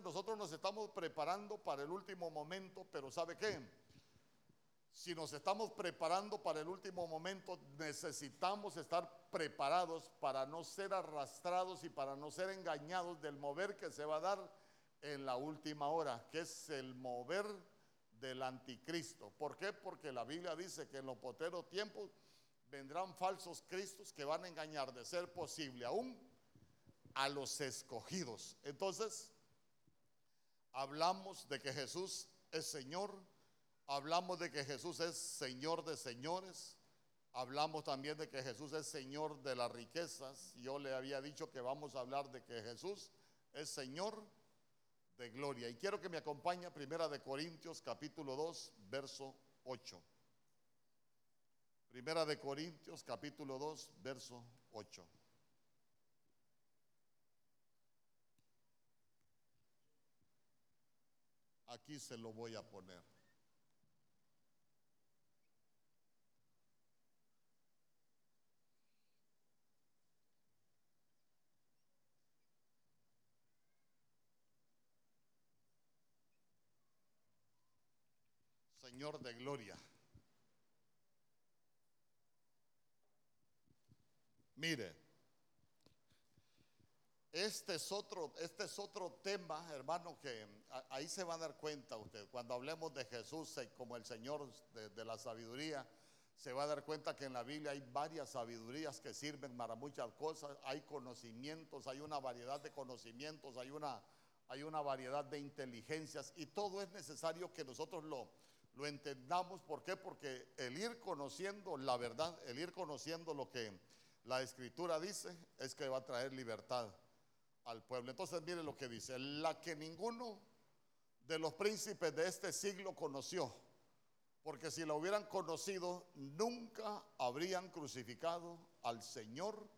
nosotros nos estamos preparando para el último momento, pero ¿sabe qué? Si nos estamos preparando para el último momento, necesitamos estar preparados para no ser arrastrados y para no ser engañados del mover que se va a dar en la última hora, que es el mover del anticristo. ¿Por qué? Porque la Biblia dice que en los poteros tiempos vendrán falsos cristos que van a engañar de ser posible aún a los escogidos. Entonces, hablamos de que Jesús es Señor, hablamos de que Jesús es Señor de señores, hablamos también de que Jesús es Señor de las riquezas. Yo le había dicho que vamos a hablar de que Jesús es Señor de gloria. Y quiero que me acompañe Primera de Corintios capítulo 2, verso 8. Primera de Corintios capítulo 2, verso 8. Aquí se lo voy a poner. Señor de gloria. Mire, este es otro, este es otro tema, hermano, que ahí se va a dar cuenta usted. Cuando hablemos de Jesús eh, como el Señor de, la sabiduría, se va a dar cuenta que en la Biblia hay varias sabidurías que sirven para muchas cosas. Hay conocimientos, hay una variedad de conocimientos, hay una, hay una variedad de inteligencias y todo es necesario que nosotros lo, lo entendamos. ¿Por qué? Porque el ir conociendo la verdad, el ir conociendo lo que la escritura dice, es que va a traer libertad al pueblo. Entonces mire lo que dice, la que ninguno de los príncipes de este siglo conoció, porque si la hubieran conocido, nunca habrían crucificado al Señor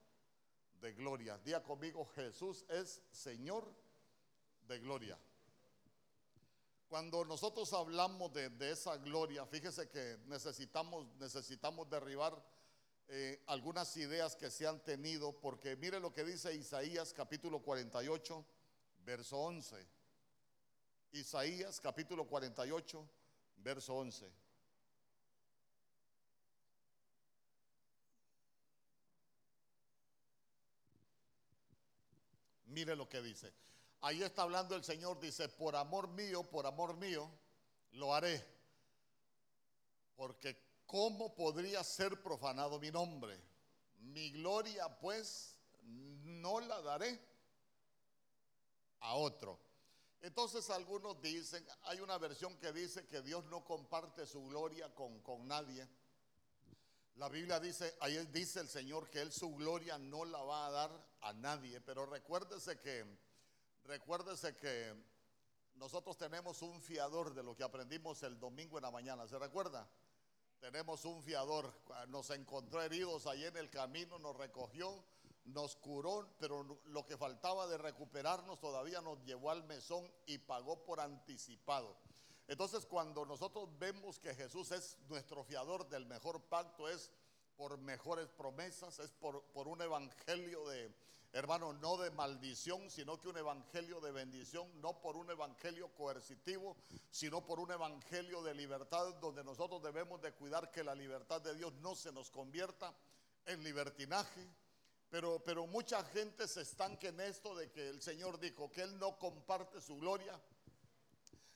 de gloria. Día conmigo, Jesús es Señor de gloria. Cuando nosotros hablamos de, de esa gloria, fíjese que necesitamos, necesitamos derribar eh, algunas ideas que se han tenido, porque mire lo que dice Isaías capítulo 48, verso 11. Isaías capítulo 48, verso 11. Mire lo que dice. Ahí está hablando el Señor, dice, por amor mío, por amor mío, lo haré. Porque ¿cómo podría ser profanado mi nombre? Mi gloria pues no la daré a otro. Entonces algunos dicen, hay una versión que dice que Dios no comparte su gloria con, con nadie. La Biblia dice, ahí dice el Señor que Él su gloria no la va a dar a nadie, pero recuérdese que, recuérdese que nosotros tenemos un fiador de lo que aprendimos el domingo en la mañana, ¿se recuerda? Tenemos un fiador, nos encontró heridos ahí en el camino, nos recogió, nos curó, pero lo que faltaba de recuperarnos todavía nos llevó al mesón y pagó por anticipado. Entonces cuando nosotros vemos que Jesús es nuestro fiador del mejor pacto, es por mejores promesas, es por, por un evangelio de, hermano, no de maldición, sino que un evangelio de bendición, no por un evangelio coercitivo, sino por un evangelio de libertad, donde nosotros debemos de cuidar que la libertad de Dios no se nos convierta en libertinaje. Pero, pero mucha gente se estanque en esto de que el Señor dijo que Él no comparte su gloria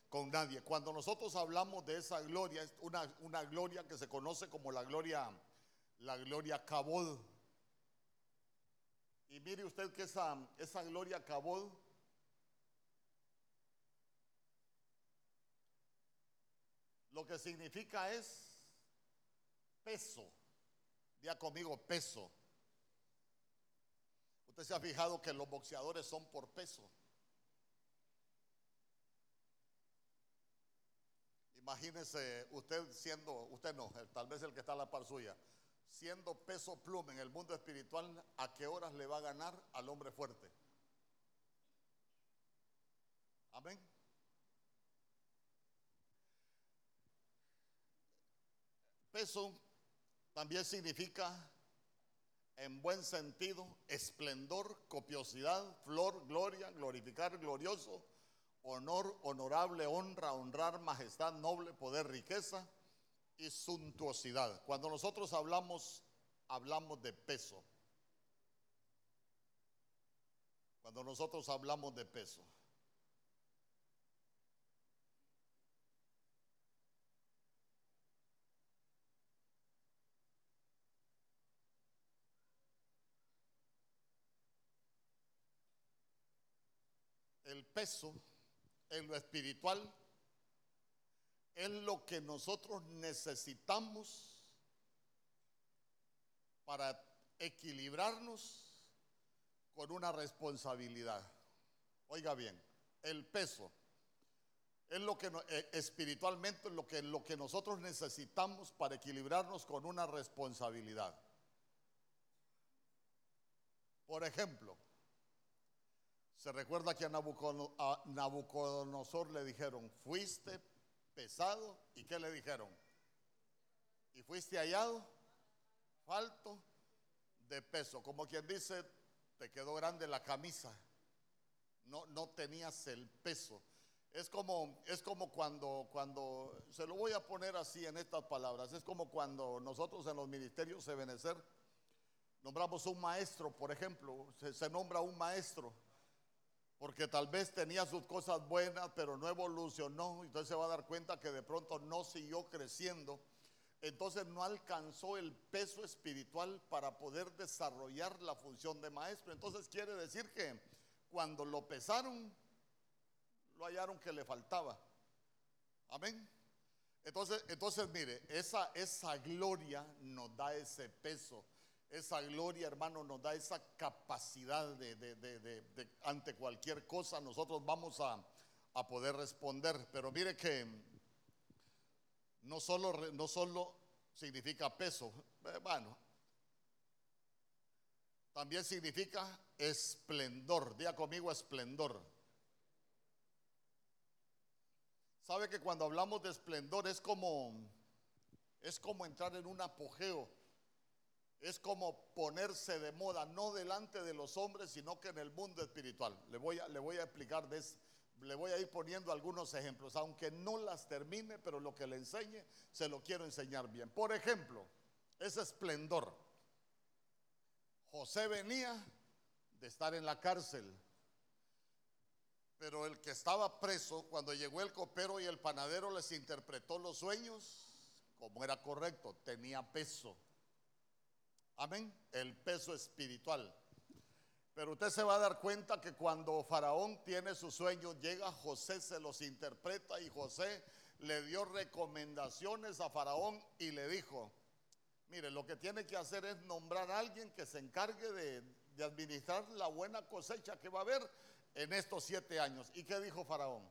con nadie. Cuando nosotros hablamos de esa gloria, es una, una gloria que se conoce como la gloria, la gloria Cabod y mire usted que esa, esa gloria acabó. Lo que significa es peso. Día conmigo, peso. Usted se ha fijado que los boxeadores son por peso. Imagínese usted siendo, usted no, tal vez el que está a la par suya, siendo peso pluma en el mundo espiritual, ¿a qué horas le va a ganar al hombre fuerte? Amén. Peso también significa, en buen sentido, esplendor, copiosidad, flor, gloria, glorificar, glorioso honor, honorable, honra, honrar, majestad, noble, poder, riqueza y suntuosidad. Cuando nosotros hablamos, hablamos de peso. Cuando nosotros hablamos de peso. El peso en lo espiritual es lo que nosotros necesitamos para equilibrarnos con una responsabilidad. Oiga bien, el peso es lo que eh, espiritualmente lo que, lo que nosotros necesitamos para equilibrarnos con una responsabilidad. Por ejemplo, se recuerda que a Nabucodonosor le dijeron, fuiste pesado y ¿qué le dijeron? Y fuiste hallado falto de peso. Como quien dice, te quedó grande la camisa. No, no tenías el peso. Es como, es como cuando, cuando, se lo voy a poner así en estas palabras, es como cuando nosotros en los ministerios de Benecer nombramos un maestro, por ejemplo, se nombra un maestro porque tal vez tenía sus cosas buenas, pero no evolucionó, entonces se va a dar cuenta que de pronto no siguió creciendo, entonces no alcanzó el peso espiritual para poder desarrollar la función de maestro. Entonces quiere decir que cuando lo pesaron, lo hallaron que le faltaba. Amén. Entonces, entonces mire, esa, esa gloria nos da ese peso esa gloria, hermano, nos da esa capacidad de, ante cualquier cosa, nosotros vamos a, poder responder. Pero mire que no solo, no solo significa peso, eh, bueno, también significa esplendor. Diga conmigo esplendor. Sabe que cuando hablamos de esplendor es como es como entrar en un apogeo es como ponerse de moda, no delante de los hombres, sino que en el mundo espiritual. Le voy a, explicar, le voy a ir poniendo algunos ejemplos, aunque no las termine, pero lo que le enseñe, se lo quiero enseñar bien. Por ejemplo, ese esplendor. José venía de estar en la cárcel, pero el que estaba preso, cuando llegó el copero y el panadero les interpretó los sueños, como era correcto, tenía peso Amén. El peso espiritual. Pero usted se va a dar cuenta que cuando Faraón tiene sus sueños, llega José, se los interpreta y José le dio recomendaciones a Faraón y le dijo, mire, lo que tiene que hacer es nombrar a alguien que se encargue de, administrar la buena cosecha que va a haber en estos siete años. ¿Y qué dijo Faraón?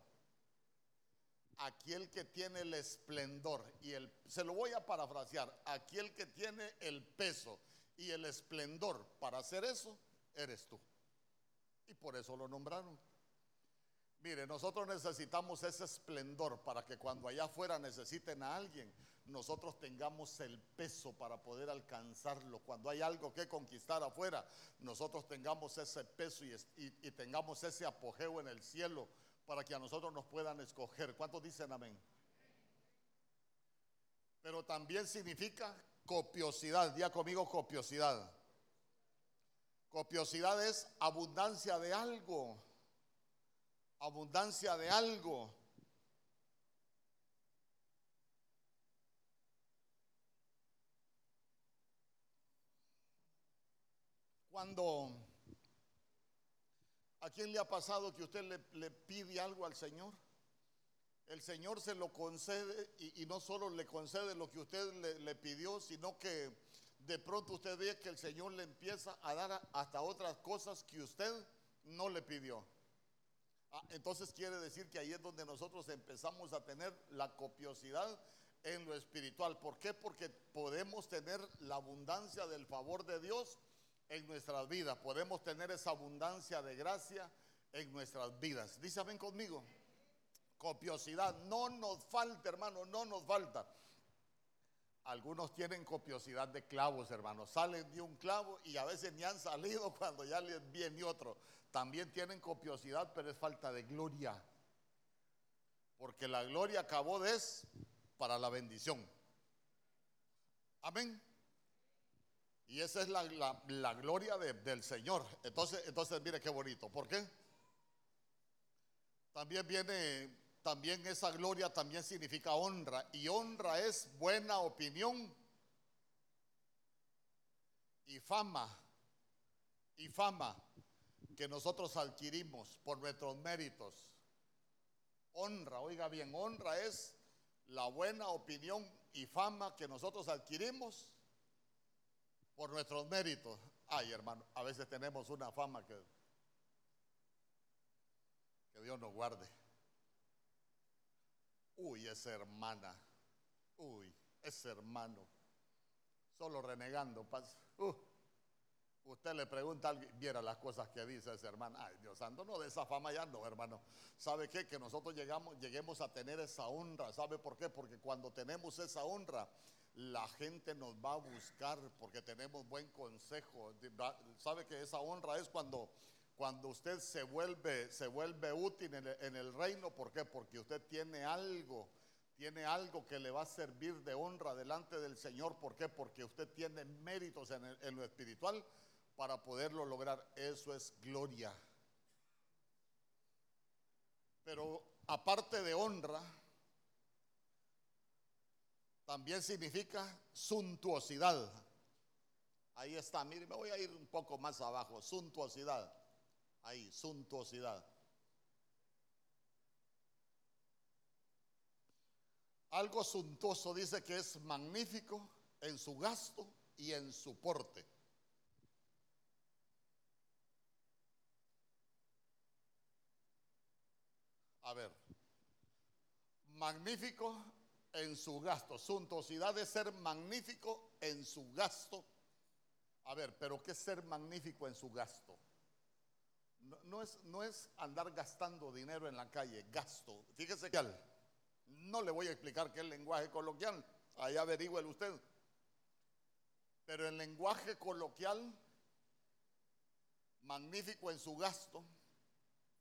aquel que tiene el esplendor y el se lo voy a parafrasear, aquel que tiene el peso y el esplendor para hacer eso, eres tú. Y por eso lo nombraron. Mire, nosotros necesitamos ese esplendor para que cuando allá afuera necesiten a alguien, nosotros tengamos el peso para poder alcanzarlo. Cuando hay algo que conquistar afuera, nosotros tengamos ese peso y, tengamos ese apogeo en el cielo para que a nosotros nos puedan escoger. ¿Cuántos dicen amén? Pero también significa Copiosidad, día conmigo copiosidad. Copiosidad es abundancia de algo. Abundancia de algo. Cuando a quién le ha pasado que usted le, le pide algo al Señor el Señor se lo concede y, no solo le concede lo que usted le, pidió, sino que de pronto usted ve que el Señor le empieza a dar hasta otras cosas que usted no le pidió. Ah, entonces quiere decir que ahí es donde nosotros empezamos a tener la copiosidad en lo espiritual. ¿Por qué? Porque podemos tener la abundancia del favor de Dios en nuestras vidas. Podemos tener esa abundancia de gracia en nuestras vidas. Dice, ven conmigo. Copiosidad. No nos falta, hermano, no nos falta. Algunos tienen copiosidad de clavos, hermano. Salen de un clavo y a veces ni han salido cuando ya les viene otro. También tienen copiosidad, pero es falta de gloria. Porque la gloria acabó es para la bendición. Amén. Y esa es la, gloria del Señor. Entonces, entonces, mire qué bonito. ¿Por qué? También viene, también esa gloria también significa honra. Y honra es buena opinión y fama. Y fama que nosotros adquirimos por nuestros méritos. Honra, oiga bien, honra es la buena opinión y fama que nosotros adquirimos por nuestros méritos. Ay, hermano, a veces tenemos una fama que, que Dios nos guarde. Uy, esa hermana. Uy, ese hermano. Solo renegando. Uh, usted le pregunta a alguien, viera las cosas que dice ese hermano. Ay, Dios santo, no, de esa fama ya no, hermano. ¿Sabe qué? Que nosotros llegamos, lleguemos a tener esa honra. ¿Sabe por qué? Porque cuando tenemos esa honra, la gente nos va a buscar porque tenemos buen consejo. ¿Sabe que esa honra es cuando, cuando usted se vuelve, se vuelve útil en el, reino? ¿Por qué? Porque usted tiene algo, tiene algo que le va a servir de honra delante del Señor. ¿Por qué? Porque usted tiene méritos en, en lo espiritual para poderlo lograr. Eso es gloria. Pero aparte de honra, también significa suntuosidad. Ahí está, mire, me voy a ir un poco más abajo, suntuosidad. Ahí, suntuosidad. Algo suntuoso dice que es magnífico en su gasto y en su porte. A ver, magnífico en su gasto. Suntuosidad de ser magnífico en su gasto. A ver, pero ¿qué es ser magnífico en su gasto? No, es, no es andar gastando dinero en la calle, gasto. Fíjese que no le voy a explicar qué es el lenguaje coloquial, ahí averigüe usted. Pero el lenguaje coloquial, magnífico en su gasto,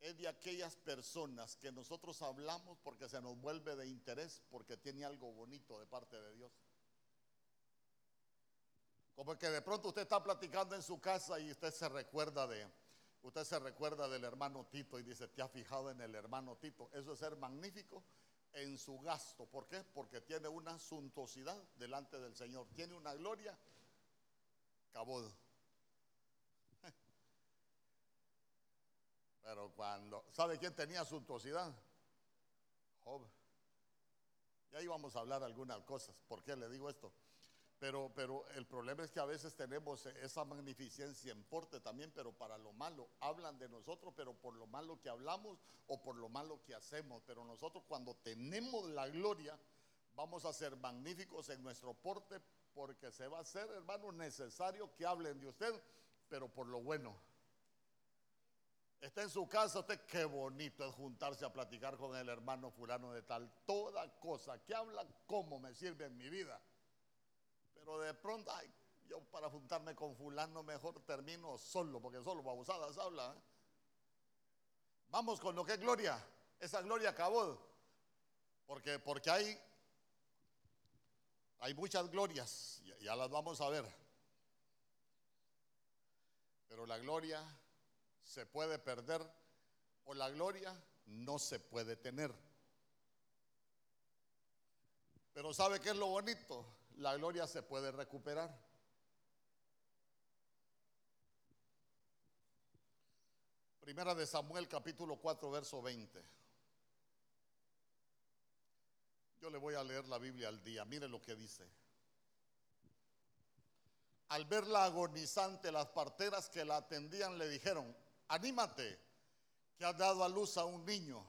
es de aquellas personas que nosotros hablamos porque se nos vuelve de interés, porque tiene algo bonito de parte de Dios. Como que de pronto usted está platicando en su casa y usted se recuerda de, usted se recuerda del hermano Tito y dice, te ha fijado en el hermano Tito. Eso es ser magnífico en su gasto. ¿Por qué? Porque tiene una suntuosidad delante del Señor, tiene una gloria cabod. Pero cuando, ¿sabe quién tenía suntuosidad? Job. Y ahí vamos a hablar algunas cosas. ¿Por qué le digo esto? Pero, pero el problema es que a veces tenemos esa magnificencia en porte también, pero para lo malo. Hablan de nosotros, pero por lo malo que hablamos o por lo malo que hacemos. Pero nosotros cuando tenemos la gloria, vamos a ser magníficos en nuestro porte, porque se va a hacer, hermano, necesario que hablen de usted, pero por lo bueno. Está en su casa, usted qué bonito es juntarse a platicar con el hermano fulano de tal. Toda cosa que habla, cómo me sirve en mi vida. Pero de pronto, ay, yo para juntarme con fulano mejor termino solo, porque solo babosadas habla. ¿eh? Vamos con lo que es gloria. Esa gloria acabó. Porque, porque hay, hay muchas glorias, ya las vamos a ver. Pero la gloria se puede perder o la gloria no se puede tener. Pero ¿sabe qué es lo bonito? La gloria se puede recuperar. Primera de Samuel capítulo 4 verso 20. Yo le voy a leer la Biblia al día. Mire lo que dice. Al verla agonizante, las parteras que la atendían le dijeron, anímate, que has dado a luz a un niño.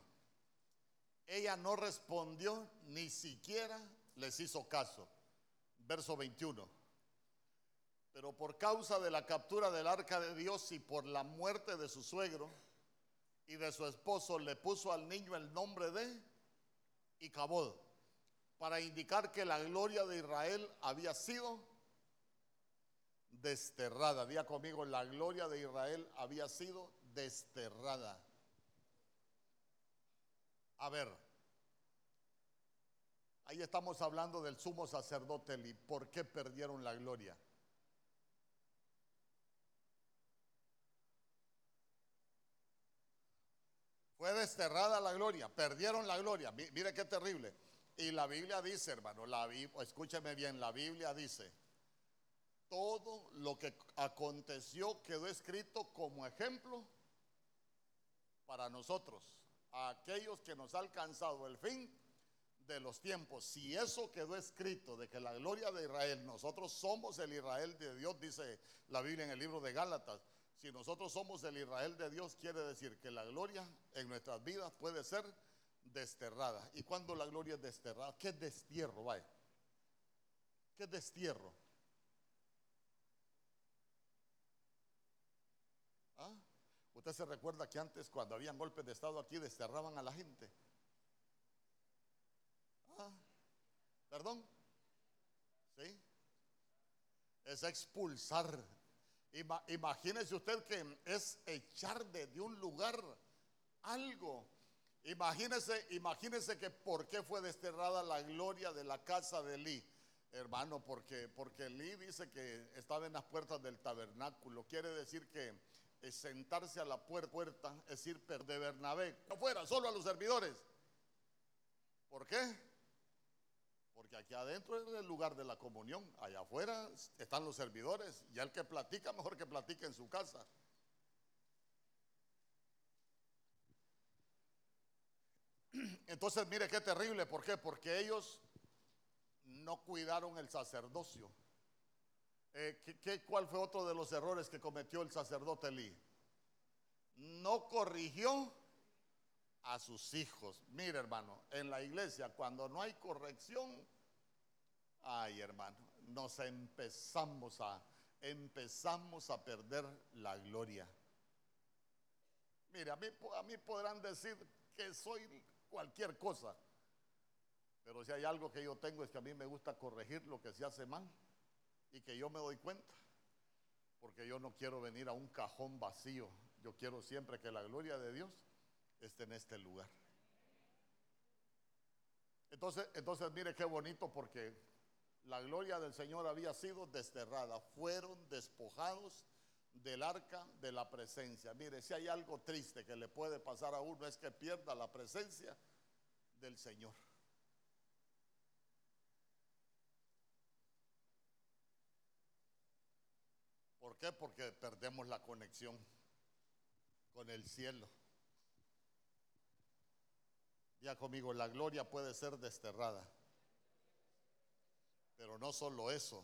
Ella no respondió, ni siquiera les hizo caso. Verso 21. Pero por causa de la captura del arca de Dios y por la muerte de su suegro y de su esposo, le puso al niño el nombre de Icabod, para indicar que la gloria de Israel había sido desterrada. Día conmigo, la gloria de Israel había sido desterrada. A ver, Ahí estamos hablando del sumo sacerdote Eli. ¿Por qué perdieron la gloria? Fue desterrada la gloria, perdieron la gloria. Mire qué terrible. Y la Biblia dice, hermano, la, escúcheme bien, la Biblia dice, todo lo que aconteció quedó escrito como ejemplo para nosotros, a aquellos que nos ha alcanzado el fin de los tiempos. Si eso quedó escrito de que la gloria de Israel, nosotros somos el Israel de Dios, dice la Biblia en el libro de Gálatas, si nosotros somos el Israel de Dios, quiere decir que la gloria en nuestras vidas puede ser desterrada. ¿Y cuando la gloria es desterrada? ¿Qué destierro, vaya? ¿Qué destierro? ¿Ah? Usted se recuerda que antes cuando habían golpes de Estado aquí desterraban a la gente. ¿Ah? ¿Perdón? ¿Sí? Es expulsar imagínese usted que es echar de, un lugar algo. Imagínese, imagínese que por qué fue desterrada la gloria de la casa de Elí. Hermano, porque, porque Elí dice que estaba en las puertas del tabernáculo. Quiere decir que sentarse a la puerta, es ir de Bernabé, no fuera, solo a los servidores. ¿Por qué? Porque aquí adentro es el lugar de la comunión, allá afuera están los servidores, y el que platica, mejor que platique en su casa. Entonces, mire qué terrible, ¿por qué? Porque ellos no cuidaron el sacerdocio. Eh, ¿qué, cuál fue otro de los errores que cometió el sacerdote Elí? No corrigió a sus hijos. Mire, hermano, en la iglesia cuando no hay corrección, ay, hermano, nos empezamos a empezamos a perder la gloria. Mire, a mí, a mí podrán decir que soy cualquier cosa, pero si hay algo que yo tengo es que a mí me gusta corregir lo que se hace mal y que yo me doy cuenta, porque yo no quiero venir a un cajón vacío, yo quiero siempre que la gloria de Dios esté en este lugar. Entonces, entonces mire qué bonito porque la gloria del Señor había sido desterrada, fueron despojados del arca de la presencia. Mire, si hay algo triste que le puede pasar a uno es que pierda la presencia del Señor. ¿Por qué? Porque perdemos la conexión con el cielo. Ya conmigo, la gloria puede ser desterrada. Pero no solo eso.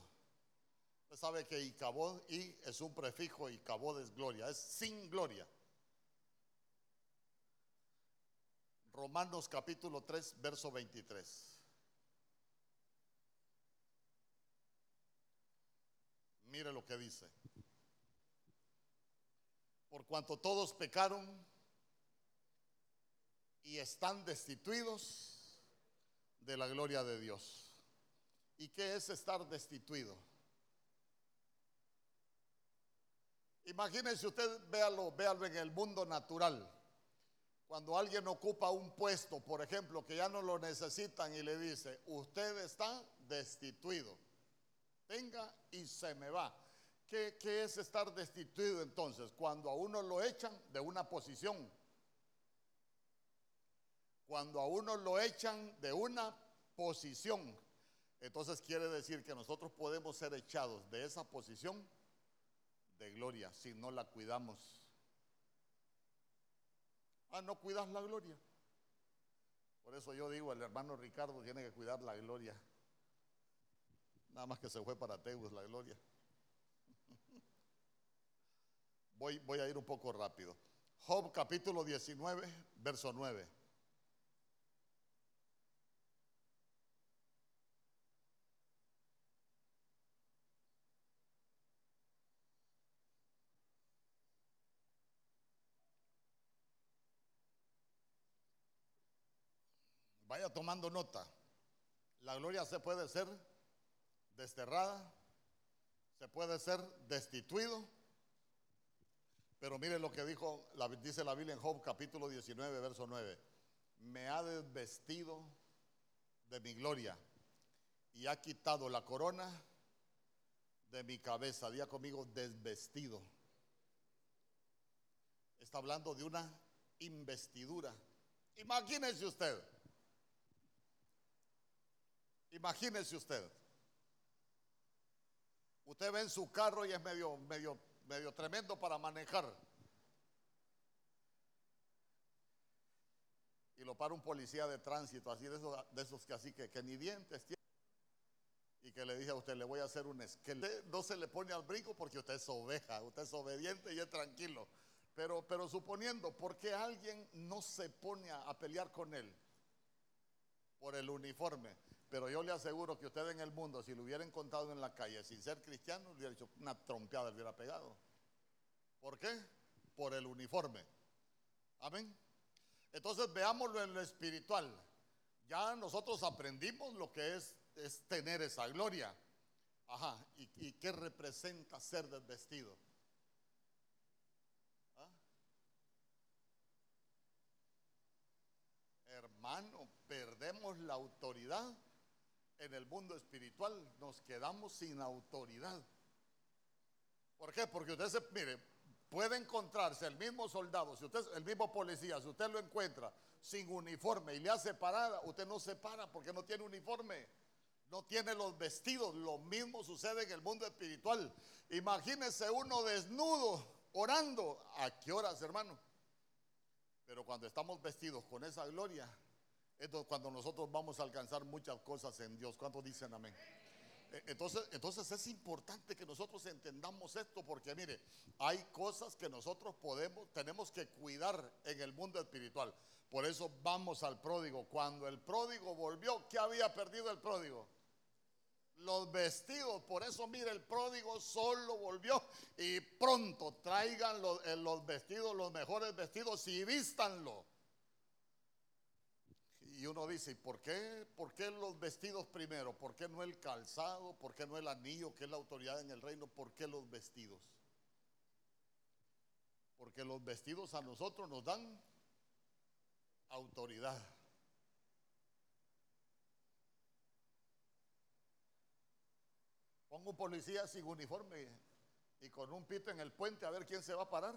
Usted sabe que Icabod y es un prefijo Icabod es gloria, es sin gloria. Romanos capítulo 3, verso 23. Mire lo que dice. Por cuanto todos pecaron y están destituidos de la gloria de Dios. ¿Y qué es estar destituido? Imagínese usted, véalo, véalo en el mundo natural. Cuando alguien ocupa un puesto, por ejemplo, que ya no lo necesitan y le dice, usted está destituido, venga y se me va. ¿Qué, ¿Qué, es estar destituido entonces? Cuando a uno lo echan de una posición cuando a uno lo echan de una posición, entonces quiere decir que nosotros podemos ser echados de esa posición de gloria si no la cuidamos. Ah, no cuidas la gloria. Por eso yo digo, el hermano Ricardo tiene que cuidar la gloria. Nada más que se fue para Teus la gloria. Voy, voy a ir un poco rápido. Job capítulo 19, verso 9. Vaya tomando nota. La gloria se puede ser desterrada, se puede ser destituido. Pero mire lo que dijo, dice la Biblia en Job capítulo 19, verso 9. Me ha desvestido de mi gloria y ha quitado la corona de mi cabeza. Día conmigo, desvestido. Está hablando de una investidura. Imagínese usted. Imagínese usted. Usted ve en su carro y es medio, medio, medio tremendo para manejar. Y lo para un policía de tránsito, así de esos, de esos que así que, que ni dientes tiene. Y que le dije a usted, le voy a hacer un esqueleto. No se le pone al brinco porque usted es oveja, usted es obediente y es tranquilo. Pero, pero suponiendo, ¿por qué alguien no se pone a, a pelear con él? Por el uniforme. Pero yo le aseguro que usted en el mundo, si lo hubiera encontrado en la calle sin ser cristiano, le hubiera hecho una trompeada, le hubiera pegado. ¿Por qué? Por el uniforme. Amén. Entonces veámoslo en lo espiritual. Ya nosotros aprendimos lo que es, tener esa gloria. Ajá. ¿Y, y qué representa ser desvestido? ¿Ah? Hermano, perdemos la autoridad en el mundo espiritual nos quedamos sin autoridad. ¿Por qué? Porque usted se, mire, puede encontrarse el mismo soldado, si el mismo policía, si usted lo encuentra sin uniforme y le hace parada, usted no se para porque no tiene uniforme, no tiene los vestidos. Lo mismo sucede en el mundo espiritual. Imagínese uno desnudo, orando. ¿A qué horas, hermano? Pero cuando estamos vestidos con esa gloria, entonces, cuando nosotros vamos a alcanzar muchas cosas en Dios, ¿cuántos dicen amén? E, entonces, entonces es importante que nosotros entendamos esto porque mire, hay cosas que nosotros podemos, tenemos que cuidar en el mundo espiritual. Por eso vamos al pródigo. Cuando el pródigo volvió, ¿qué había perdido el pródigo? Los vestidos. Por eso mire, el pródigo solo volvió y pronto traigan los, eh, los vestidos, los mejores vestidos y vístanlo. Y uno dice, ¿por qué, ¿por qué los vestidos primero? ¿Por qué no el calzado? ¿Por qué no el anillo, que es la autoridad en el reino? ¿Por qué los vestidos? Porque los vestidos a nosotros nos dan autoridad. Pongo un policía sin uniforme y con un pito en el puente a ver quién se va a parar.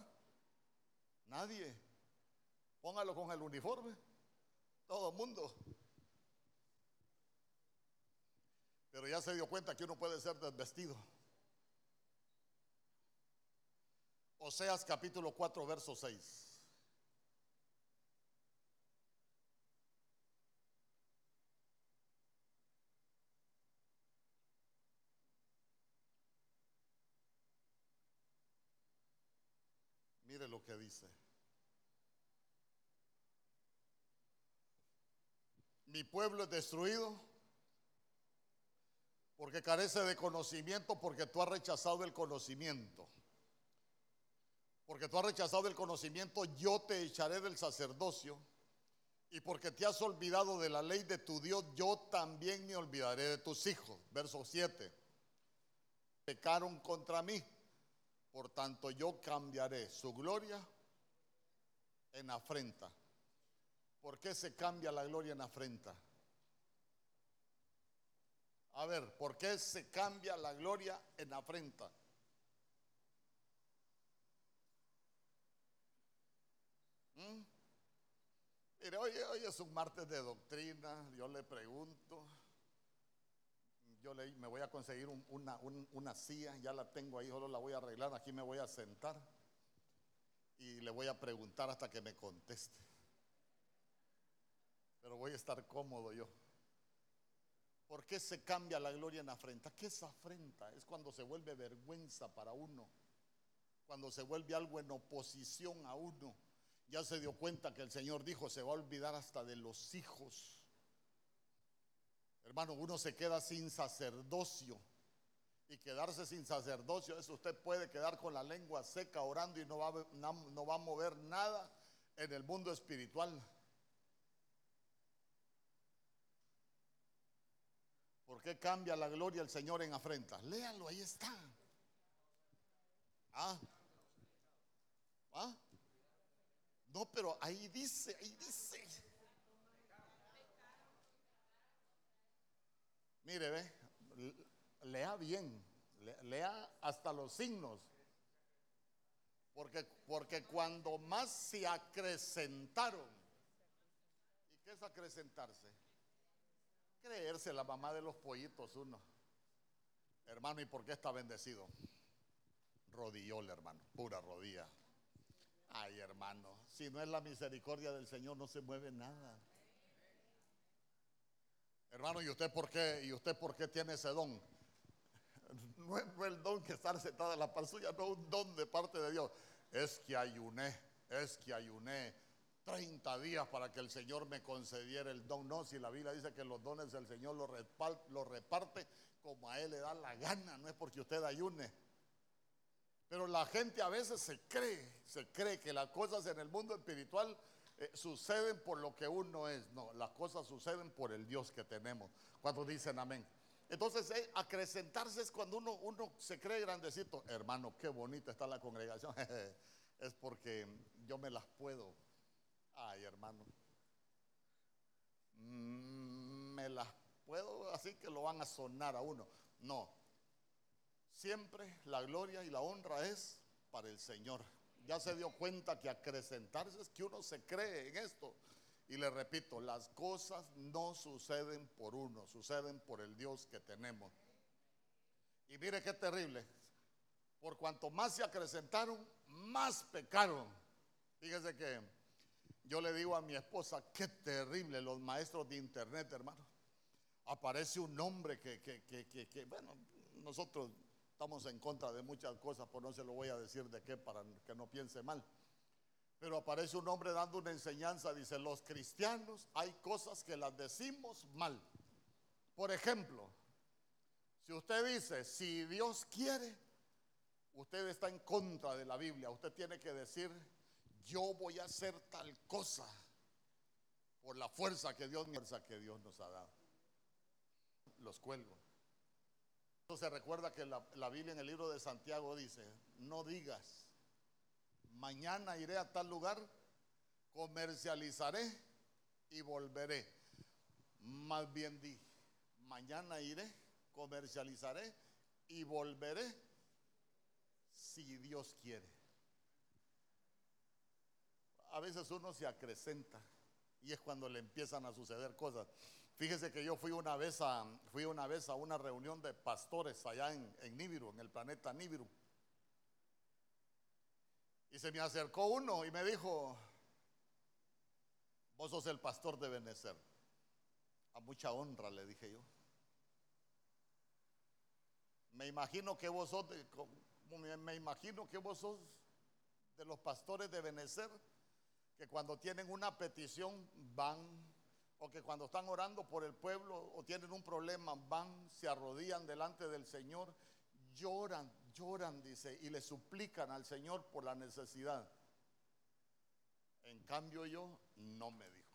Nadie. Póngalo con el uniforme. Todo mundo. Pero ya se dio cuenta que uno puede ser desvestido. Oseas capítulo 4, verso 6. Mire lo que dice. Mi pueblo es destruido porque carece de conocimiento, porque tú has rechazado el conocimiento. Porque tú has rechazado el conocimiento, yo te echaré del sacerdocio. Y porque te has olvidado de la ley de tu Dios, yo también me olvidaré de tus hijos. Verso 7. Pecaron contra mí, por tanto yo cambiaré su gloria en afrenta. ¿Por qué se cambia la gloria en afrenta? A ver, ¿por qué se cambia la gloria en afrenta? ¿Mm? Mire, hoy, hoy, es un martes de doctrina, yo le pregunto, yo le, me voy a conseguir una, una silla, ya la tengo ahí, solo la voy a arreglar, aquí me voy a sentar y le voy a preguntar hasta que me conteste pero voy a estar cómodo yo. ¿Por qué se cambia la gloria en afrenta? ¿Qué es afrenta? Es cuando se vuelve vergüenza para uno, cuando se vuelve algo en oposición a uno. Ya se dio cuenta que el Señor dijo, se va a olvidar hasta de los hijos. Hermano, uno se queda sin sacerdocio. Y quedarse sin sacerdocio, eso usted puede quedar con la lengua seca orando y no va, no va a mover nada en el mundo espiritual. ¿Por qué cambia la gloria del Señor en afrenta? Léalo, ahí está. ¿Ah? ¿Ah? No, pero ahí dice, ahí dice. Mire, ve, lea bien, lea hasta los signos. Porque, porque cuando más se acrecentaron, ¿y qué es acrecentarse? Creerse la mamá de los pollitos uno. Hermano, ¿y por qué está bendecido? Rodillola, hermano, pura rodilla. Ay, hermano, si no es la misericordia del Señor, no se mueve nada. Hermano, ¿y usted por qué? ¿Y usted por qué tiene ese don? No es, el don que estar sentado en la paz suya, no un don de parte de Dios. Es que ayuné, es que ayuné 30 días para que el Señor me concediera el don. No, si la Biblia dice que los dones del Señor los reparte como a Él le da la gana, no es porque usted ayune. Pero la gente a veces se cree, se cree que las cosas en el mundo espiritual eh, suceden por lo que uno es. No, las cosas suceden por el Dios que tenemos. Cuando dicen amén. Entonces, eh, acrecentarse es cuando uno, uno se cree grandecito. Hermano, qué bonita está la congregación. es porque yo me las puedo. Ay, hermano. Mm, me las puedo, así que lo van a sonar a uno. No. Siempre la gloria y la honra es para el Señor ya se dio cuenta que acrecentarse es que uno se cree en esto. Y le repito, las cosas no suceden por uno, suceden por el Dios que tenemos. Y mire qué terrible. Por cuanto más se acrecentaron, más pecaron. Fíjese que yo le digo a mi esposa, qué terrible los maestros de internet, hermano. Aparece un hombre que, que, que, que bueno, nosotros Estamos en contra de muchas cosas, por no se lo voy a decir de qué para que no piense mal. Pero aparece un hombre dando una enseñanza, dice, los cristianos hay cosas que las decimos mal. Por ejemplo, si usted dice, si Dios quiere, usted está en contra de la Biblia. Usted tiene que decir, yo voy a hacer tal cosa por la fuerza que Dios, fuerza que Dios nos ha dado. Los cuelgo. Se recuerda que la, Biblia en el libro de Santiago dice, no digas, mañana iré a tal lugar, comercializaré y volveré. Más bien di, mañana iré, comercializaré y volveré si Dios quiere. A veces uno se acrecenta y es cuando le empiezan a suceder cosas. Fíjese que yo fui una vez a, fui una, vez a una reunión de pastores allá en, en Nibiru, en el planeta Nibiru. Y se me acercó uno y me dijo, vos sos el pastor de Benecer. A mucha honra le dije yo. Me imagino que vos sos, me imagino que vos sos de los pastores de Benecer, que cuando tienen una petición van o que cuando están orando por el pueblo o tienen un problema, van, se arrodillan delante del Señor, lloran, lloran, dice, y le suplican al Señor por la necesidad. En cambio yo no me dijo.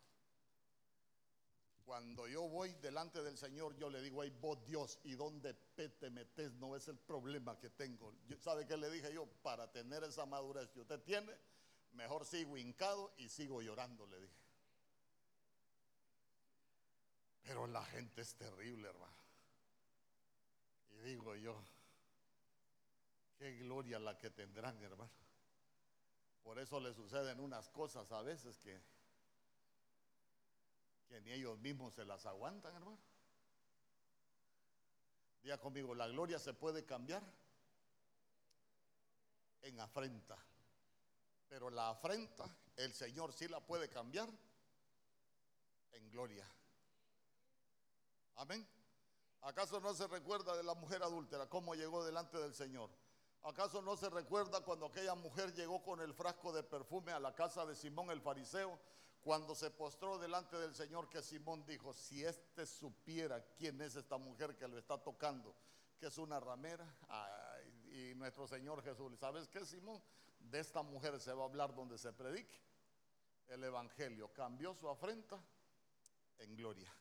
Cuando yo voy delante del Señor, yo le digo, ay, vos Dios, ¿y dónde te metes? No es el problema que tengo. ¿Sabe qué le dije yo? Para tener esa madurez que usted tiene, mejor sigo hincado y sigo llorando, le dije. Pero la gente es terrible, hermano. Y digo yo, qué gloria la que tendrán, hermano. Por eso le suceden unas cosas a veces que, que ni ellos mismos se las aguantan, hermano. Diga conmigo, la gloria se puede cambiar en afrenta. Pero la afrenta, el Señor sí la puede cambiar en gloria. Amén. ¿Acaso no se recuerda de la mujer adúltera, cómo llegó delante del Señor? ¿Acaso no se recuerda cuando aquella mujer llegó con el frasco de perfume a la casa de Simón el fariseo? Cuando se postró delante del Señor que Simón dijo, si éste supiera quién es esta mujer que lo está tocando, que es una ramera, y nuestro Señor Jesús, ¿sabes qué Simón? De esta mujer se va a hablar donde se predique el Evangelio. Cambió su afrenta en gloria.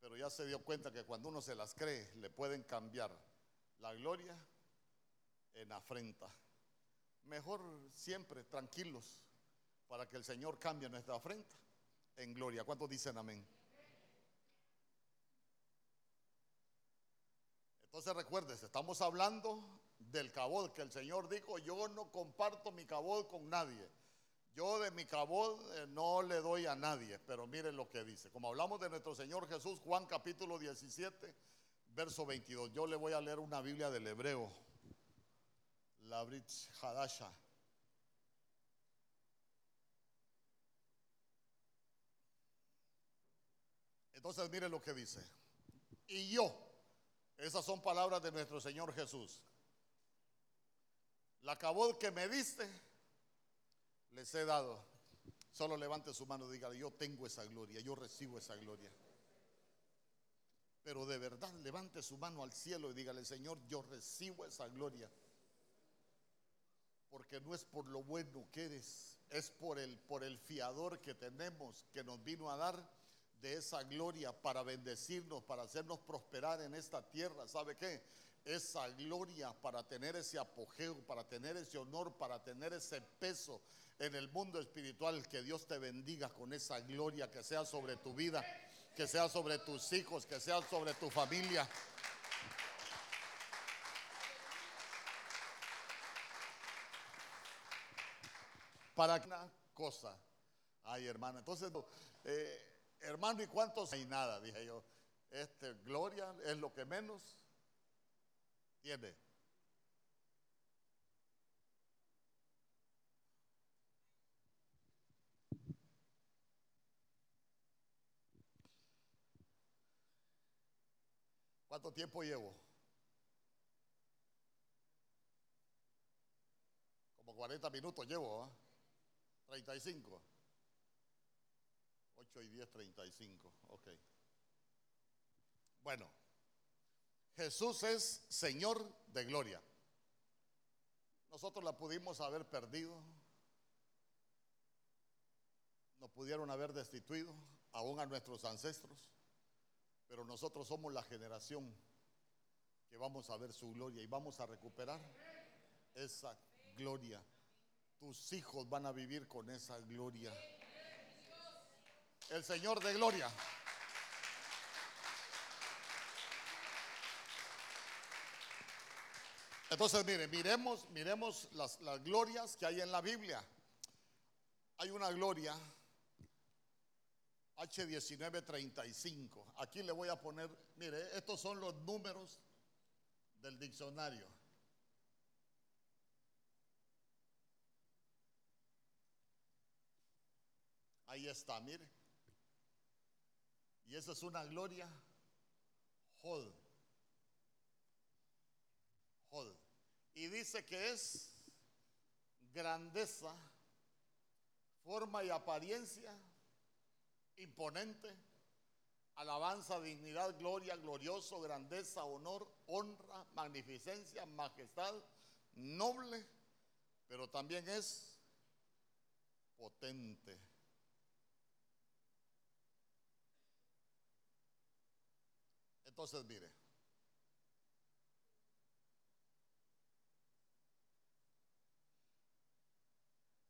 Pero ya se dio cuenta que cuando uno se las cree, le pueden cambiar la gloria en afrenta. Mejor siempre tranquilos para que el Señor cambie nuestra afrenta en gloria. ¿Cuántos dicen amén? Entonces recuérdese, estamos hablando del cabod que el Señor dijo, yo no comparto mi cabod con nadie. Yo de mi cabod eh, no le doy a nadie, pero miren lo que dice. Como hablamos de nuestro Señor Jesús, Juan capítulo 17, verso 22. Yo le voy a leer una Biblia del hebreo, la Brit Hadasha. Entonces miren lo que dice. Y yo, esas son palabras de nuestro Señor Jesús. La cabod que me diste, les he dado. Solo levante su mano y diga, yo tengo esa gloria, yo recibo esa gloria. Pero de verdad levante su mano al cielo y dígale, Señor, yo recibo esa gloria. Porque no es por lo bueno que eres, es por el, por el fiador que tenemos, que nos vino a dar de esa gloria para bendecirnos, para hacernos prosperar en esta tierra. ¿Sabe qué? Esa gloria para tener ese apogeo, para tener ese honor, para tener ese peso en el mundo espiritual. Que Dios te bendiga con esa gloria que sea sobre tu vida, que sea sobre tus hijos, que sea sobre tu familia. Para una cosa. Ay, hermano. Entonces, eh, hermano, ¿y cuántos? Hay nada, dije yo. Este, gloria es lo que menos ¿Cuánto tiempo llevo? Como 40 minutos llevo, ¿ah? 35. 8 y 10, 35. Ok. Bueno, Jesús es Señor de gloria. Nosotros la pudimos haber perdido, nos pudieron haber destituido, aún a nuestros ancestros, pero nosotros somos la generación que vamos a ver su gloria y vamos a recuperar esa gloria. Tus hijos van a vivir con esa gloria el Señor de gloria. Entonces, mire, miremos, miremos las, glorias que hay en la Biblia. Hay una gloria, H1935. Aquí le voy a poner, mire, estos son los números del diccionario. Ahí está, mire. Y esa es una gloria. Hod. Y dice que es grandeza, forma y apariencia imponente, alabanza, dignidad, gloria, glorioso, grandeza, honor, honra, magnificencia, majestad, noble, pero también es potente. Entonces, mire.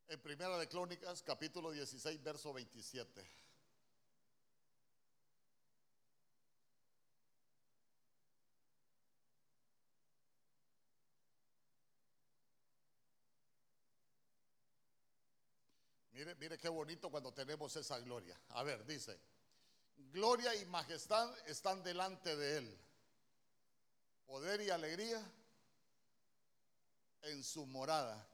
En Primera de Crónicas, capítulo 16, verso 27. Mire, mire qué bonito cuando tenemos esa gloria. A ver, dice gloria y majestad están delante de Él. Poder y alegría en su morada.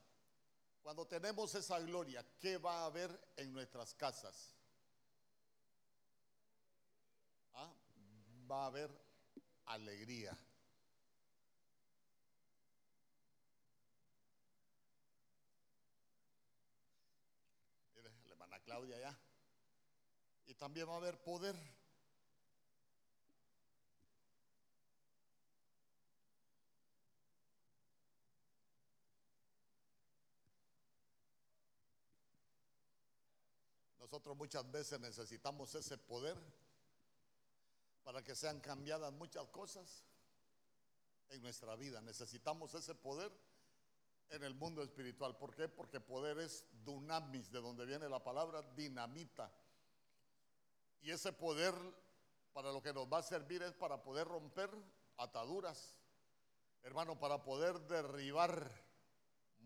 Cuando tenemos esa gloria, ¿qué va a haber en nuestras casas? ¿Ah? Va a haber alegría. Mire, la hermana Claudia ya y también va a haber poder. Nosotros muchas veces necesitamos ese poder para que sean cambiadas muchas cosas en nuestra vida. Necesitamos ese poder en el mundo espiritual. ¿Por qué? Porque poder es dunamis, de donde viene la palabra dinamita. Y ese poder para lo que nos va a servir es para poder romper ataduras, Hermano, para poder derribar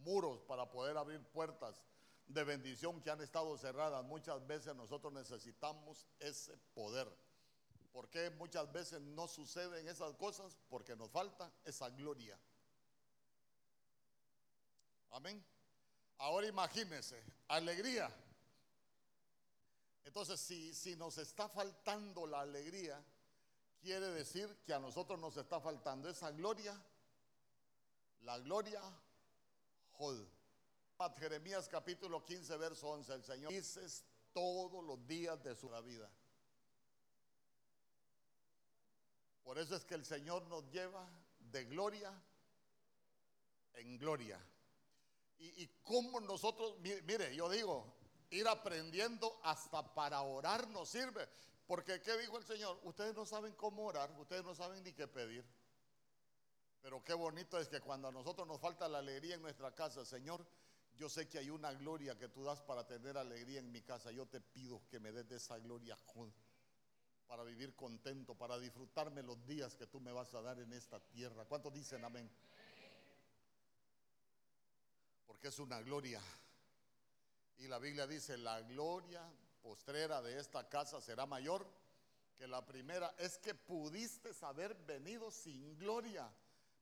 muros, para poder abrir puertas de bendición que han estado cerradas, muchas veces nosotros necesitamos ese poder. ¿Por qué muchas veces no suceden esas cosas? Porque nos falta esa gloria. Amén. Ahora imagínense, alegría. Entonces, si, si nos está faltando la alegría, quiere decir que a nosotros nos está faltando esa gloria, la gloria Jod. Jeremías capítulo 15, verso 11, el Señor dice todos los días de su vida. Por eso es que el Señor nos lleva de gloria en gloria. Y, y cómo nosotros, mire, yo digo, ir aprendiendo hasta para orar nos sirve. Porque, ¿qué dijo el Señor? Ustedes no saben cómo orar, ustedes no saben ni qué pedir. Pero qué bonito es que cuando a nosotros nos falta la alegría en nuestra casa, Señor, yo sé que hay una gloria que tú das para tener alegría en mi casa. Yo te pido que me des de esa gloria para vivir contento, para disfrutarme los días que tú me vas a dar en esta tierra. ¿Cuántos dicen amén? Porque es una gloria. Y la Biblia dice, la gloria postrera de esta casa será mayor que la primera. Es que pudiste haber venido sin gloria,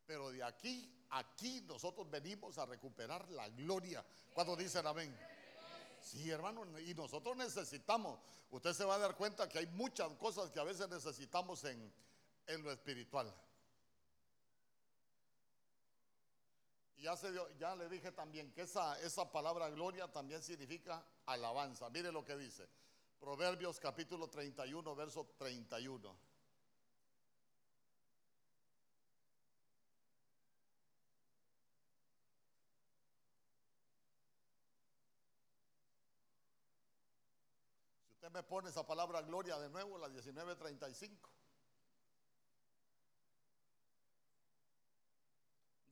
pero de aquí, aquí nosotros venimos a recuperar la gloria. ¿Cuántos dicen amén? Sí, hermano, y nosotros necesitamos. Usted se va a dar cuenta que hay muchas cosas que a veces necesitamos en, lo espiritual. Ya, se ya le dije también que esa, esa palabra gloria también significa alabanza. Mire lo que dice. Proverbios capítulo 31, verso 31. Me pone esa palabra gloria de nuevo, la 1935.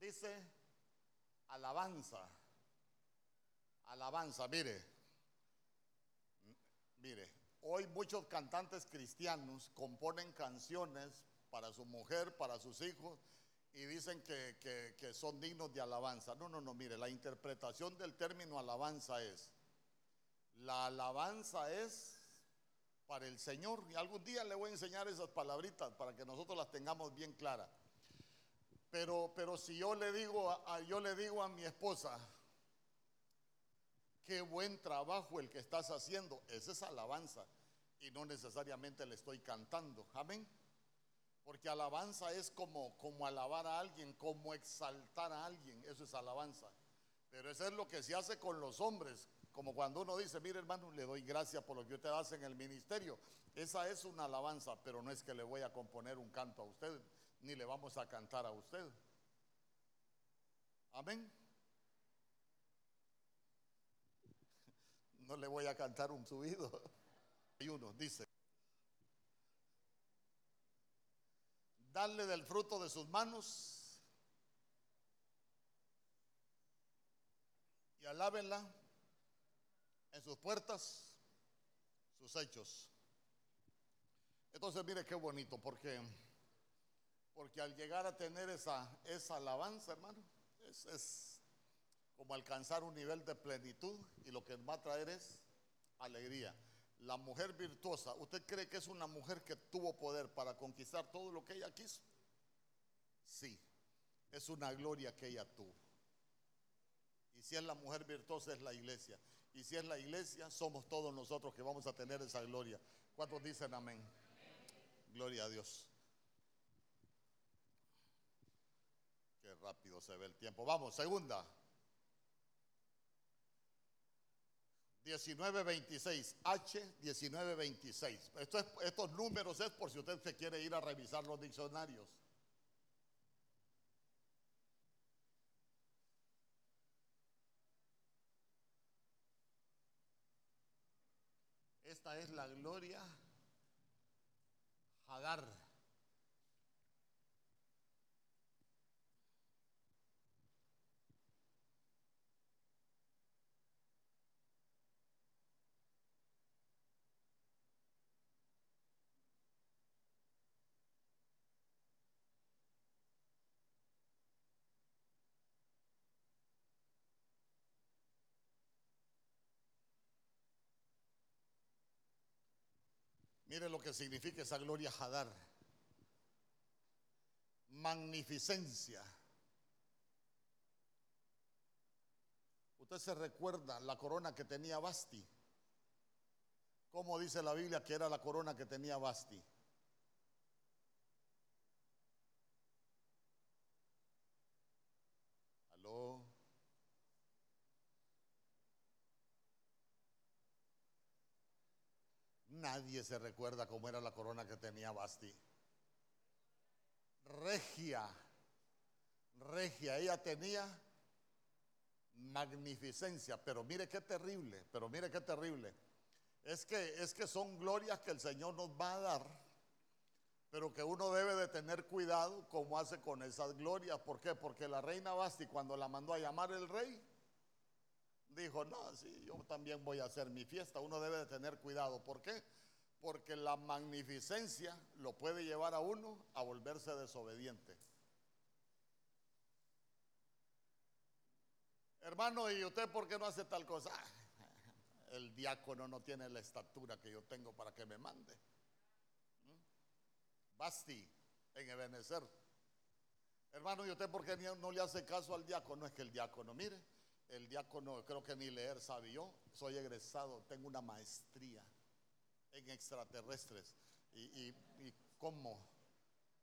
Dice alabanza. Alabanza, mire. Mire, hoy muchos cantantes cristianos componen canciones para su mujer, para sus hijos, y dicen que, que son dignos de alabanza. No, no, no, mire, la interpretación del término alabanza es, la alabanza es para el Señor. Y algún día le voy a enseñar esas palabritas para que nosotros las tengamos bien claras. Pero, pero si yo le digo a, yo le digo a mi esposa, qué buen trabajo el que estás haciendo, esa es alabanza. Y no necesariamente le estoy cantando. Amén. Porque alabanza es como, como alabar a alguien, como exaltar a alguien. Eso es alabanza. Pero eso es lo que se hace con los hombres. Como cuando uno dice, mire hermano, le doy gracias por lo que usted hace en el ministerio. Esa es una alabanza, pero no es que le voy a componer un canto a usted, ni le vamos a cantar a usted. Amén. No le voy a cantar un subido. Y uno dice, darle del fruto de sus manos y alábenla en sus puertas sus hechos. Entonces mire qué bonito, porque, porque al llegar a tener esa, esa alabanza, hermano, es, es como alcanzar un nivel de plenitud y lo que va a traer es alegría. La mujer virtuosa, ¿usted cree que es una mujer que tuvo poder para conquistar todo lo que ella quiso? Sí, es una gloria que ella tuvo. Y si es la mujer virtuosa, es la iglesia. Y si es la iglesia, somos todos nosotros que vamos a tener esa gloria. ¿Cuántos dicen amén? Gloria a Dios. Qué rápido se ve el tiempo. Vamos, segunda. 1926, H 1926. Esto es, estos números es por si usted se quiere ir a revisar los diccionarios. Esta es la gloria Hagar. Mire lo que significa esa gloria Hadar. Magnificencia. Usted se recuerda la corona que tenía Basti. ¿Cómo dice la Biblia que era la corona que tenía Basti? Aló. Nadie se recuerda cómo era la corona que tenía Basti. Regia. Regia. Ella tenía magnificencia. Pero mire qué terrible. Pero mire qué terrible. Es que, es que son glorias que el Señor nos va a dar. Pero que uno debe de tener cuidado como hace con esas glorias. ¿Por qué? Porque la reina Basti cuando la mandó a llamar el rey, dijo, no, sí, yo también voy a hacer mi fiesta. Uno debe de tener cuidado. ¿Por qué? Porque la magnificencia lo puede llevar a uno a volverse desobediente. Hermano, ¿y usted por qué no hace tal cosa? El diácono no tiene la estatura que yo tengo para que me mande. ¿Mm? Basti, en Ebenezer. Hermano, ¿y usted por qué no le hace caso al diácono? Es que el diácono, mire, el diácono creo que ni leer sabe yo. Soy egresado, tengo una maestría en extraterrestres. Y, cómo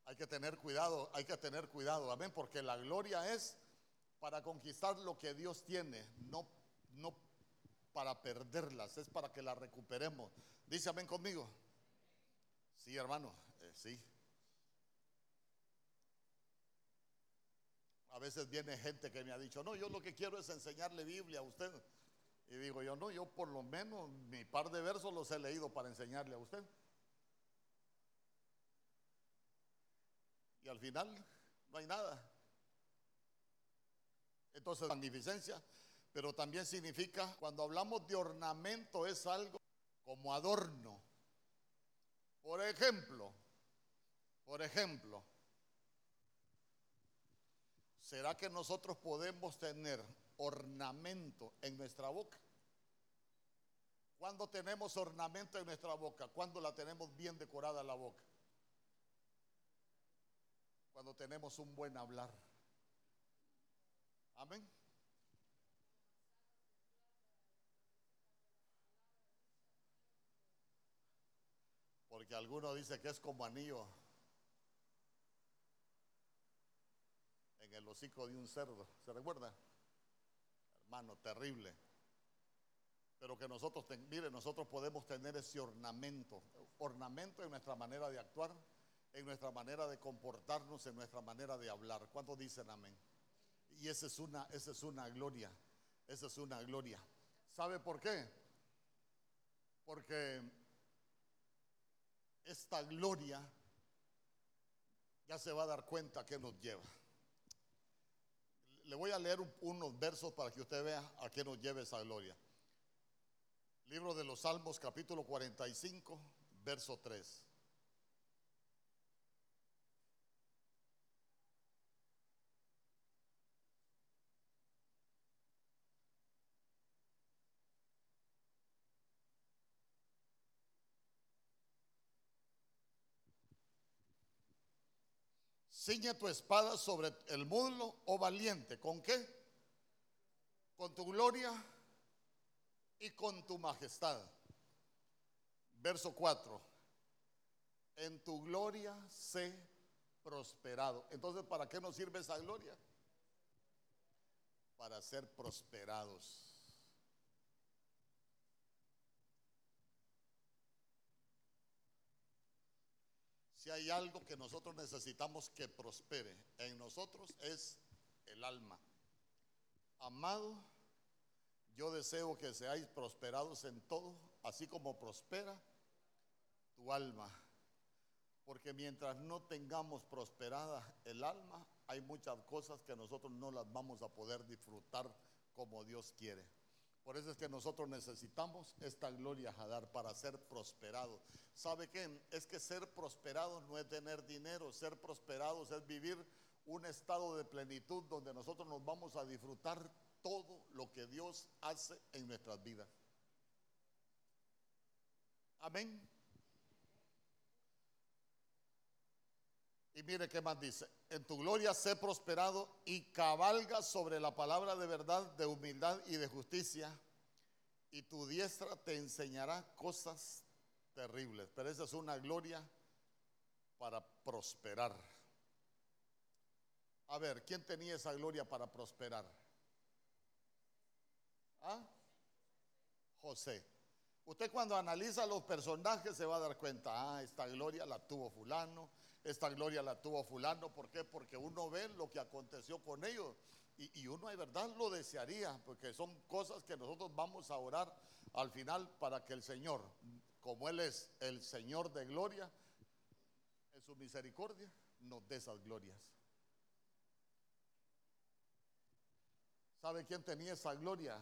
hay que tener cuidado, hay que tener cuidado, amén, porque la gloria es para conquistar lo que Dios tiene, no, no para perderlas, es para que las recuperemos. Dice amén conmigo. Sí, hermano, eh, sí. A veces viene gente que me ha dicho, no, yo lo que quiero es enseñarle Biblia a usted. Y digo yo, no, yo por lo menos mi par de versos los he leído para enseñarle a usted. Y al final no hay nada. Entonces, magnificencia, pero también significa, cuando hablamos de ornamento, es algo como adorno. Por ejemplo, por ejemplo, ¿Será que nosotros podemos tener ornamento en nuestra boca? Cuando tenemos ornamento en nuestra boca, cuando la tenemos bien decorada la boca. Cuando tenemos un buen hablar. Amén. Porque alguno dice que es como anillo el hocico de un cerdo. ¿Se recuerda? Hermano, terrible. Pero que nosotros, mire, nosotros podemos tener ese ornamento, ornamento en nuestra manera de actuar, en nuestra manera de comportarnos, en nuestra manera de hablar. ¿Cuántos dicen amén? Y esa es una, esa es una gloria, esa es una gloria. ¿Sabe por qué? Porque esta gloria ya se va a dar cuenta que nos lleva le voy a leer unos versos para que usted vea a qué nos lleve esa gloria. Libro de los Salmos, capítulo 45, verso 3. Ciñe tu espada sobre el muslo, oh valiente. ¿Con qué? Con tu gloria y con tu majestad. Verso 4. En tu gloria sé prosperado. Entonces, ¿para qué nos sirve esa gloria? Para ser prosperados. Hay algo que nosotros necesitamos que prospere en nosotros es el alma. Amado, yo deseo que seáis prosperados en todo, así como prospera tu alma. Porque mientras no tengamos prosperada el alma, hay muchas cosas que nosotros no las vamos a poder disfrutar como Dios quiere. Por eso es que nosotros necesitamos esta gloria a dar para ser prosperados. ¿Sabe qué? Es que ser prosperados no es tener dinero, ser prosperados es vivir un estado de plenitud donde nosotros nos vamos a disfrutar todo lo que Dios hace en nuestras vidas. Amén. Y mire qué más dice. En tu gloria sé prosperado y cabalga sobre la palabra de verdad, de humildad y de justicia. Y tu diestra te enseñará cosas terribles. Pero esa es una gloria para prosperar. A ver, ¿quién tenía esa gloria para prosperar? ¿Ah? José. Usted cuando analiza los personajes se va a dar cuenta, ah, esta gloria la tuvo fulano, esta gloria la tuvo fulano, ¿por qué? Porque uno ve lo que aconteció con ellos y, uno de verdad lo desearía, porque son cosas que nosotros vamos a orar al final para que el Señor, como Él es el Señor de gloria, en su misericordia, nos dé esas glorias. ¿Sabe quién tenía esa gloria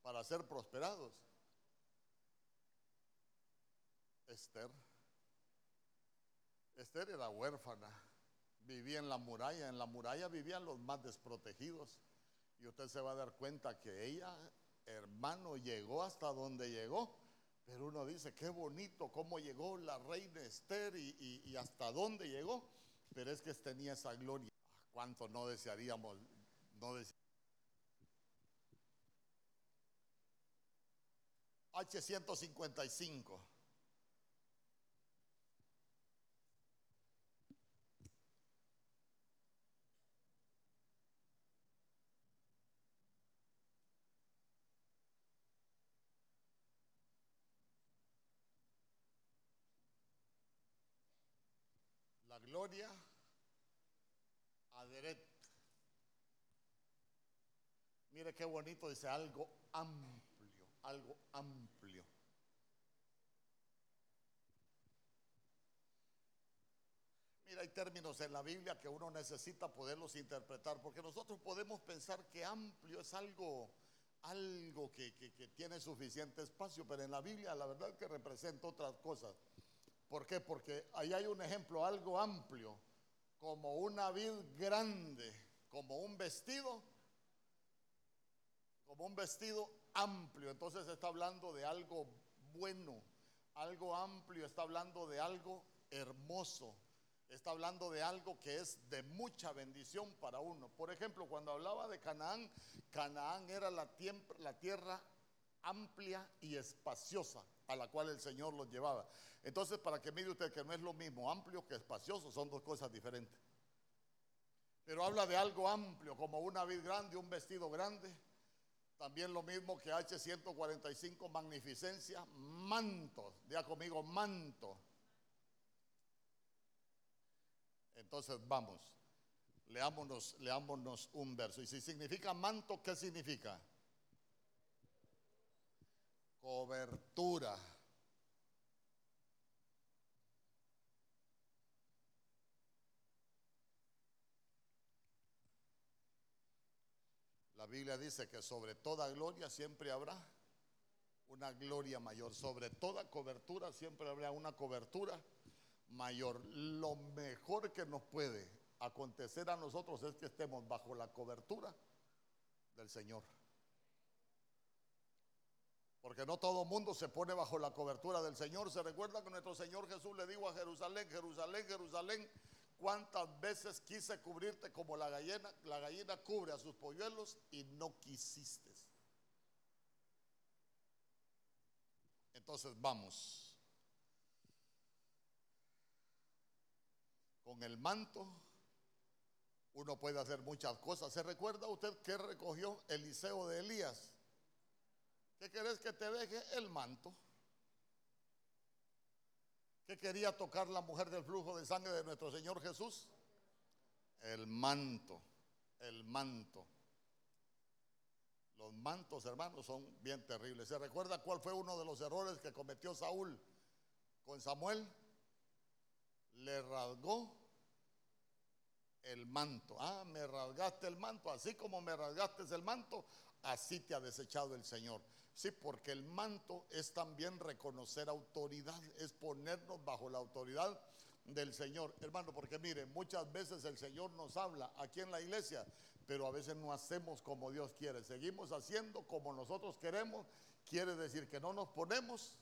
para ser prosperados? Esther. Esther era huérfana, vivía en la muralla, en la muralla vivían los más desprotegidos. Y usted se va a dar cuenta que ella, hermano, llegó hasta donde llegó. Pero uno dice, qué bonito cómo llegó la reina Esther y, hasta dónde llegó. Pero es que tenía esa gloria. ¿Cuánto no desearíamos? No desearíamos. H155. Gloria Aderet. Mire qué bonito, dice algo amplio, algo amplio. Mira, hay términos en la Biblia que uno necesita poderlos interpretar, porque nosotros podemos pensar que amplio es algo, algo que tiene suficiente espacio, pero en la Biblia la verdad que representa otras cosas. ¿Por qué? Porque ahí hay un ejemplo algo amplio, como una vid grande, como un vestido, como un vestido amplio. Entonces está hablando de algo bueno, algo amplio, está hablando de algo hermoso, está hablando de algo que es de mucha bendición para uno. Por ejemplo, cuando hablaba de Canaán, Canaán era la, la tierra amplia y espaciosa a la cual el Señor los llevaba. Entonces, para que mire usted que no es lo mismo amplio que espacioso, son dos cosas diferentes. Pero habla de algo amplio, como una vid grande, un vestido grande. También lo mismo que H145, magnificencia, manto. Diga conmigo, manto. Entonces, vamos. Leámonos, leámonos un verso. Y si significa manto, ¿qué significa? Cobertura. La Biblia dice que sobre toda gloria siempre habrá una gloria mayor. Sobre toda cobertura siempre habrá una cobertura mayor. Lo mejor que nos puede acontecer a nosotros es que estemos bajo la cobertura del Señor. Porque no todo mundo se pone bajo la cobertura del Señor. Se recuerda que nuestro Señor Jesús le dijo a Jerusalén, Jerusalén, Jerusalén, ¿Cuántas veces quise cubrirte como la gallina? La gallina cubre a sus polluelos y no quisiste. Entonces vamos. Con el manto uno puede hacer muchas cosas. ¿Se recuerda usted que recogió Eliseo de Elías? ¿Qué querés que te deje? El manto. ¿Qué quería tocar la mujer del flujo de sangre de nuestro Señor Jesús? El manto, el manto. Los mantos, hermanos, son bien terribles. ¿Se recuerda cuál fue uno de los errores que cometió Saúl con Samuel? Le rasgó el manto. Ah, me rasgaste el manto. Así como me rasgaste el manto, así te ha desechado el Señor. Sí, porque el manto es también reconocer autoridad, es ponernos bajo la autoridad del Señor. Hermano, porque mire, muchas veces el Señor nos habla aquí en la iglesia, pero a veces no hacemos como Dios quiere. Seguimos haciendo como nosotros queremos. Quiere decir que no nos ponemos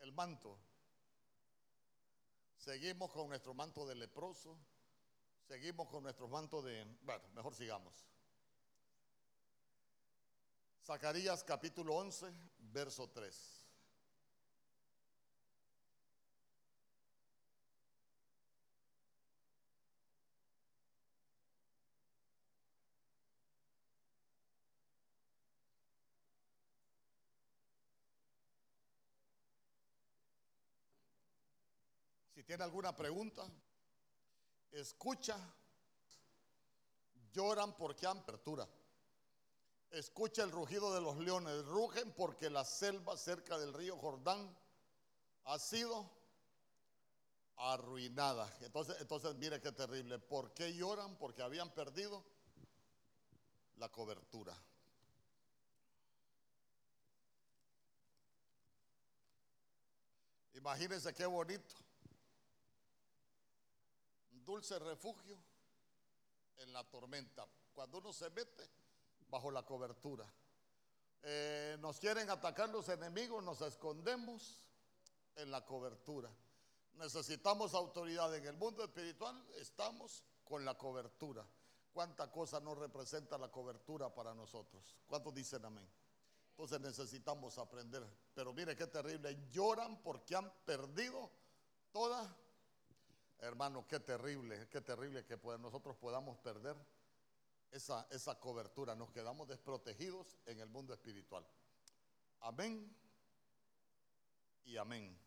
el manto. Seguimos con nuestro manto de leproso. Seguimos con nuestro manto de... Bueno, mejor sigamos. Zacarías capítulo 11, verso 3. Si tiene alguna pregunta, escucha. Lloran porque han apertura. Escucha el rugido de los leones. Rugen porque la selva cerca del río Jordán ha sido arruinada. Entonces, entonces mire qué terrible. ¿Por qué lloran? Porque habían perdido la cobertura. Imagínense qué bonito dulce refugio en la tormenta, cuando uno se mete bajo la cobertura. Eh, nos quieren atacar los enemigos, nos escondemos en la cobertura. Necesitamos autoridad en el mundo espiritual, estamos con la cobertura. ¿Cuánta cosa no representa la cobertura para nosotros? ¿Cuántos dicen amén? Entonces necesitamos aprender. Pero mire qué terrible, lloran porque han perdido toda Hermano, qué terrible, qué terrible que nosotros podamos perder esa, esa cobertura. Nos quedamos desprotegidos en el mundo espiritual. Amén y amén.